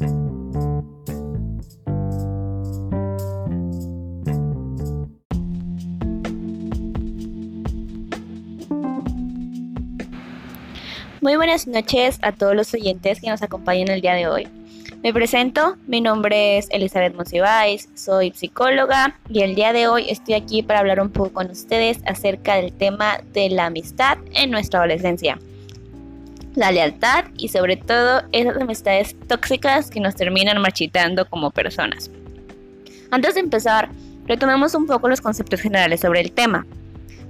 Muy buenas noches a todos los oyentes que nos acompañan el día de hoy. Me presento, mi nombre es Elizabeth Monsiváis, soy psicóloga y el día de hoy estoy aquí para hablar un poco con ustedes acerca del tema de la amistad en nuestra adolescencia. La lealtad y sobre todo esas amistades tóxicas que nos terminan marchitando como personas. Antes de empezar, retomemos un poco los conceptos generales sobre el tema.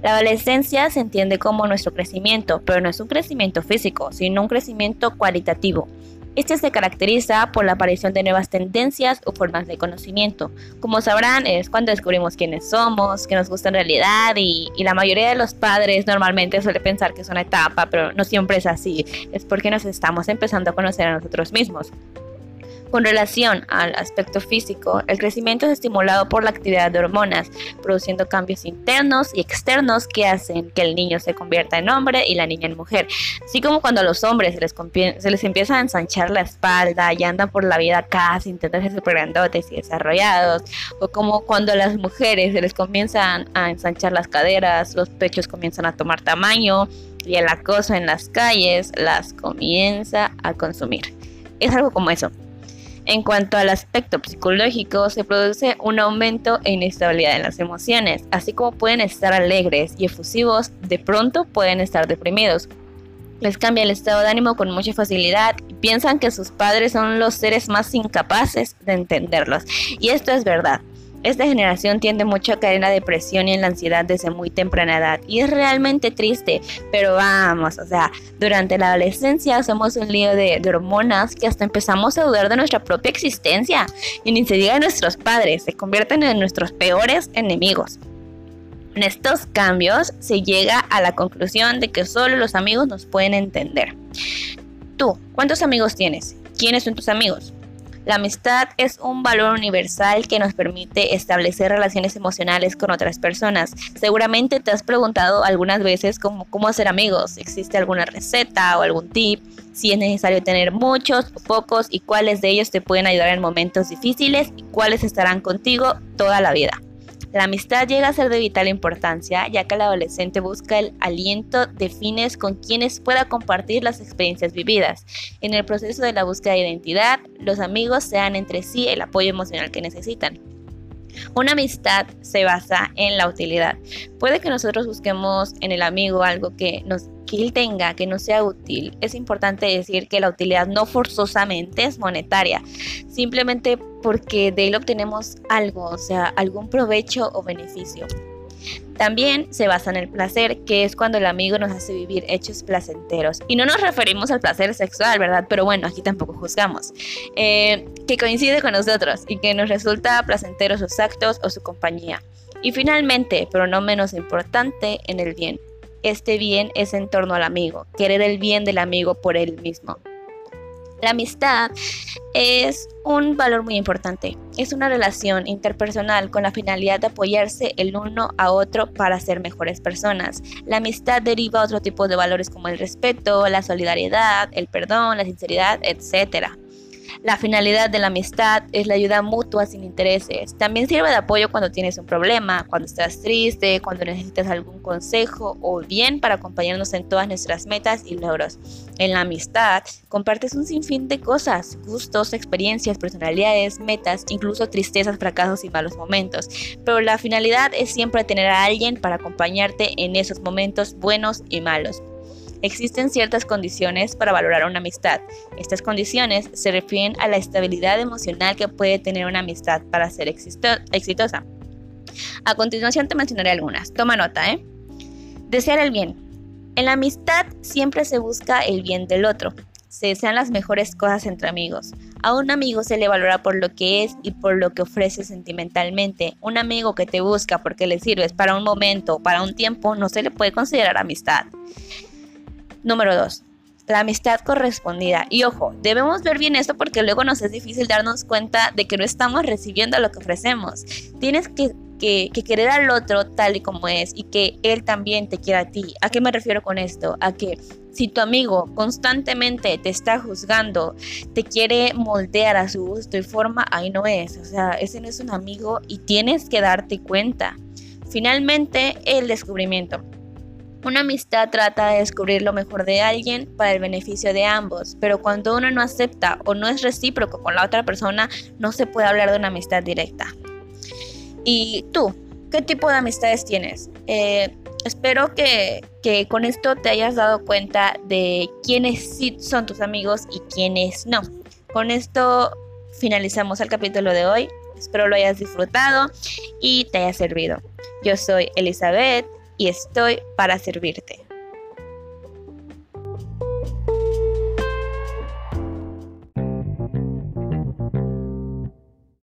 La adolescencia se entiende como nuestro crecimiento, pero no es un crecimiento físico, sino un crecimiento cualitativo. Este se caracteriza por la aparición de nuevas tendencias o formas de conocimiento. Como sabrán, es cuando descubrimos quiénes somos, qué nos gusta en realidad y, y, la mayoría de los padres normalmente suele pensar que es una etapa, pero no siempre es así. Es porque nos estamos empezando a conocer a nosotros mismos. Con relación al aspecto físico, el crecimiento es estimulado por la actividad de hormonas, produciendo cambios internos y externos que hacen que el niño se convierta en hombre y la niña en mujer. Así como cuando a los hombres se les, se les empieza a ensanchar la espalda y andan por la vida casi intentando ser super grandotes y desarrollados, o como cuando a las mujeres se les comienzan a ensanchar las caderas, los pechos comienzan a tomar tamaño y el acoso en las calles las comienza a consumir. Es algo como eso. En cuanto al aspecto psicológico, se produce un aumento e inestabilidad en las emociones, así como pueden estar alegres y efusivos, de pronto pueden estar deprimidos. Les cambia el estado de ánimo con mucha facilidad y piensan que sus padres son los seres más incapaces de entenderlos. Y esto es verdad. Esta generación tiende mucho a caer en la depresión y en la ansiedad desde muy temprana edad y es realmente triste, pero vamos, o sea, durante la adolescencia somos un lío de, hormonas que hasta empezamos a dudar de nuestra propia existencia y ni se diga de nuestros padres, se convierten en nuestros peores enemigos. En estos cambios se llega a la conclusión de que solo los amigos nos pueden entender. Tú, ¿cuántos amigos tienes? ¿Quiénes son tus amigos? La amistad es un valor universal que nos permite establecer relaciones emocionales con otras personas. Seguramente te has preguntado algunas veces cómo, hacer amigos. ¿Existe alguna receta o algún tip? Si es necesario tener muchos o pocos y cuáles de ellos te pueden ayudar en momentos difíciles y cuáles estarán contigo toda la vida. La amistad llega a ser de vital importancia, ya que el adolescente busca el aliento de fines con quienes pueda compartir las experiencias vividas. En el proceso de la búsqueda de identidad, los amigos se dan entre sí el apoyo emocional que necesitan. Una amistad se basa en la utilidad. Puede que nosotros busquemos en el amigo algo que nos él tenga, que no sea útil. Es importante decir que la utilidad no forzosamente es monetaria, simplemente porque de él obtenemos algo, o sea, algún provecho o beneficio. También se basa en el placer, que es cuando el amigo nos hace vivir hechos placenteros. Y no nos referimos al placer sexual, ¿verdad? Pero bueno, aquí tampoco juzgamos. Eh, que coincide con nosotros y que nos resulta placentero sus actos o su compañía. Y finalmente, pero no menos importante, en el bien. Este bien es en torno al amigo, querer el bien del amigo por él mismo. La amistad es un valor muy importante. Es una relación interpersonal con la finalidad de apoyarse el uno a otro para ser mejores personas. La amistad deriva otro tipo de valores como el respeto, la solidaridad, el perdón, la sinceridad, etc. La finalidad de la amistad es la ayuda mutua sin intereses. También sirve de apoyo cuando tienes un problema, cuando estás triste, cuando necesitas algún consejo o bien para acompañarnos en todas nuestras metas y logros. En la amistad compartes un sinfín de cosas, gustos, experiencias, personalidades, metas, incluso tristezas, fracasos y malos momentos. Pero la finalidad es siempre tener a alguien para acompañarte en esos momentos buenos y malos. Existen ciertas condiciones para valorar una amistad. Estas condiciones se refieren a la estabilidad emocional que puede tener una amistad para ser exitosa. A continuación te mencionaré algunas. Toma nota, ¿eh? Desear el bien. En la amistad siempre se busca el bien del otro. Se desean las mejores cosas entre amigos. A un amigo se le valora por lo que es y por lo que ofrece sentimentalmente. Un amigo que te busca porque le sirves para un momento o para un tiempo no se le puede considerar amistad. Número 2. La amistad correspondida. Y ojo, debemos ver bien esto porque luego nos es difícil darnos cuenta de que no estamos recibiendo lo que ofrecemos. Tienes que que, que, querer al otro tal y como es y que él también te quiera a ti. ¿A qué me refiero con esto? A que si tu amigo constantemente te está juzgando, te quiere moldear a su gusto y forma, ahí no es. O sea, ese no es un amigo y tienes que darte cuenta. Finalmente, el descubrimiento. Una amistad trata de descubrir lo mejor de alguien para el beneficio de ambos, pero cuando uno no acepta o no es recíproco con la otra persona, no se puede hablar de una amistad directa. ¿Y tú? ¿Qué tipo de amistades tienes? Eh, espero que, que, con esto te hayas dado cuenta de quiénes sí son tus amigos y quiénes no. Con esto finalizamos el capítulo de hoy. Espero lo hayas disfrutado y te haya servido. Yo soy Elizabeth y estoy para servirte.